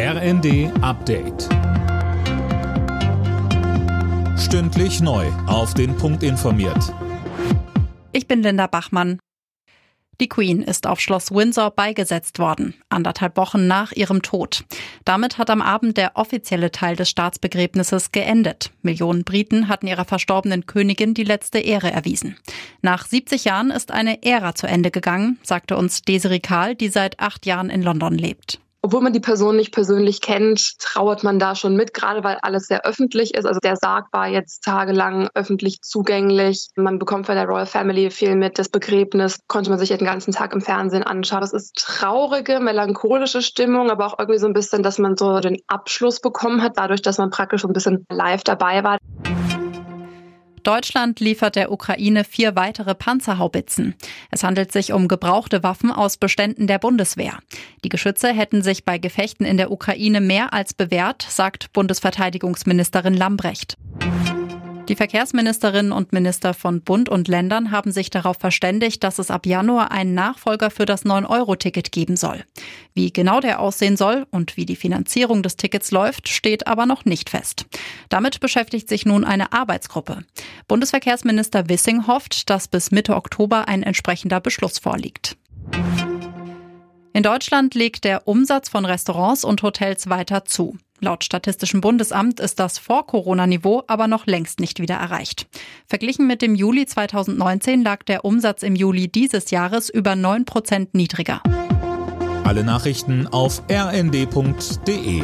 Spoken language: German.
RND Update. Stündlich neu. Auf den Punkt informiert. Ich bin Linda Bachmann. Die Queen ist auf Schloss Windsor beigesetzt worden, anderthalb Wochen nach ihrem Tod. Damit hat am Abend der offizielle Teil des Staatsbegräbnisses geendet. Millionen Briten hatten ihrer verstorbenen Königin die letzte Ehre erwiesen. Nach 70 Jahren ist eine Ära zu Ende gegangen, sagte uns Desiree Kahl, die seit acht Jahren in London lebt obwohl man die Person nicht persönlich kennt, trauert man da schon mit, gerade weil alles sehr öffentlich ist. Also der Sarg war jetzt tagelang öffentlich zugänglich. Man bekommt von der Royal Family viel mit. Das Begräbnis konnte man sich den ganzen Tag im Fernsehen anschauen. Es ist traurige, melancholische Stimmung, aber auch irgendwie so ein bisschen, dass man so den Abschluss bekommen hat, dadurch, dass man praktisch so ein bisschen live dabei war. Deutschland liefert der Ukraine vier weitere Panzerhaubitzen. Es handelt sich um gebrauchte Waffen aus Beständen der Bundeswehr. Die Geschütze hätten sich bei Gefechten in der Ukraine mehr als bewährt, sagt Bundesverteidigungsministerin Lambrecht. Die Verkehrsministerinnen und Minister von Bund und Ländern haben sich darauf verständigt, dass es ab Januar einen Nachfolger für das 9-Euro-Ticket geben soll. Wie genau der aussehen soll und wie die Finanzierung des Tickets läuft, steht aber noch nicht fest. Damit beschäftigt sich nun eine Arbeitsgruppe. Bundesverkehrsminister Wissing hofft, dass bis Mitte Oktober ein entsprechender Beschluss vorliegt. In Deutschland legt der Umsatz von Restaurants und Hotels weiter zu. Laut Statistischem Bundesamt ist das Vor-Corona-Niveau aber noch längst nicht wieder erreicht. Verglichen mit dem Juli 2019 lag der Umsatz im Juli dieses Jahres über 9 Prozent niedriger. Alle Nachrichten auf rnd.de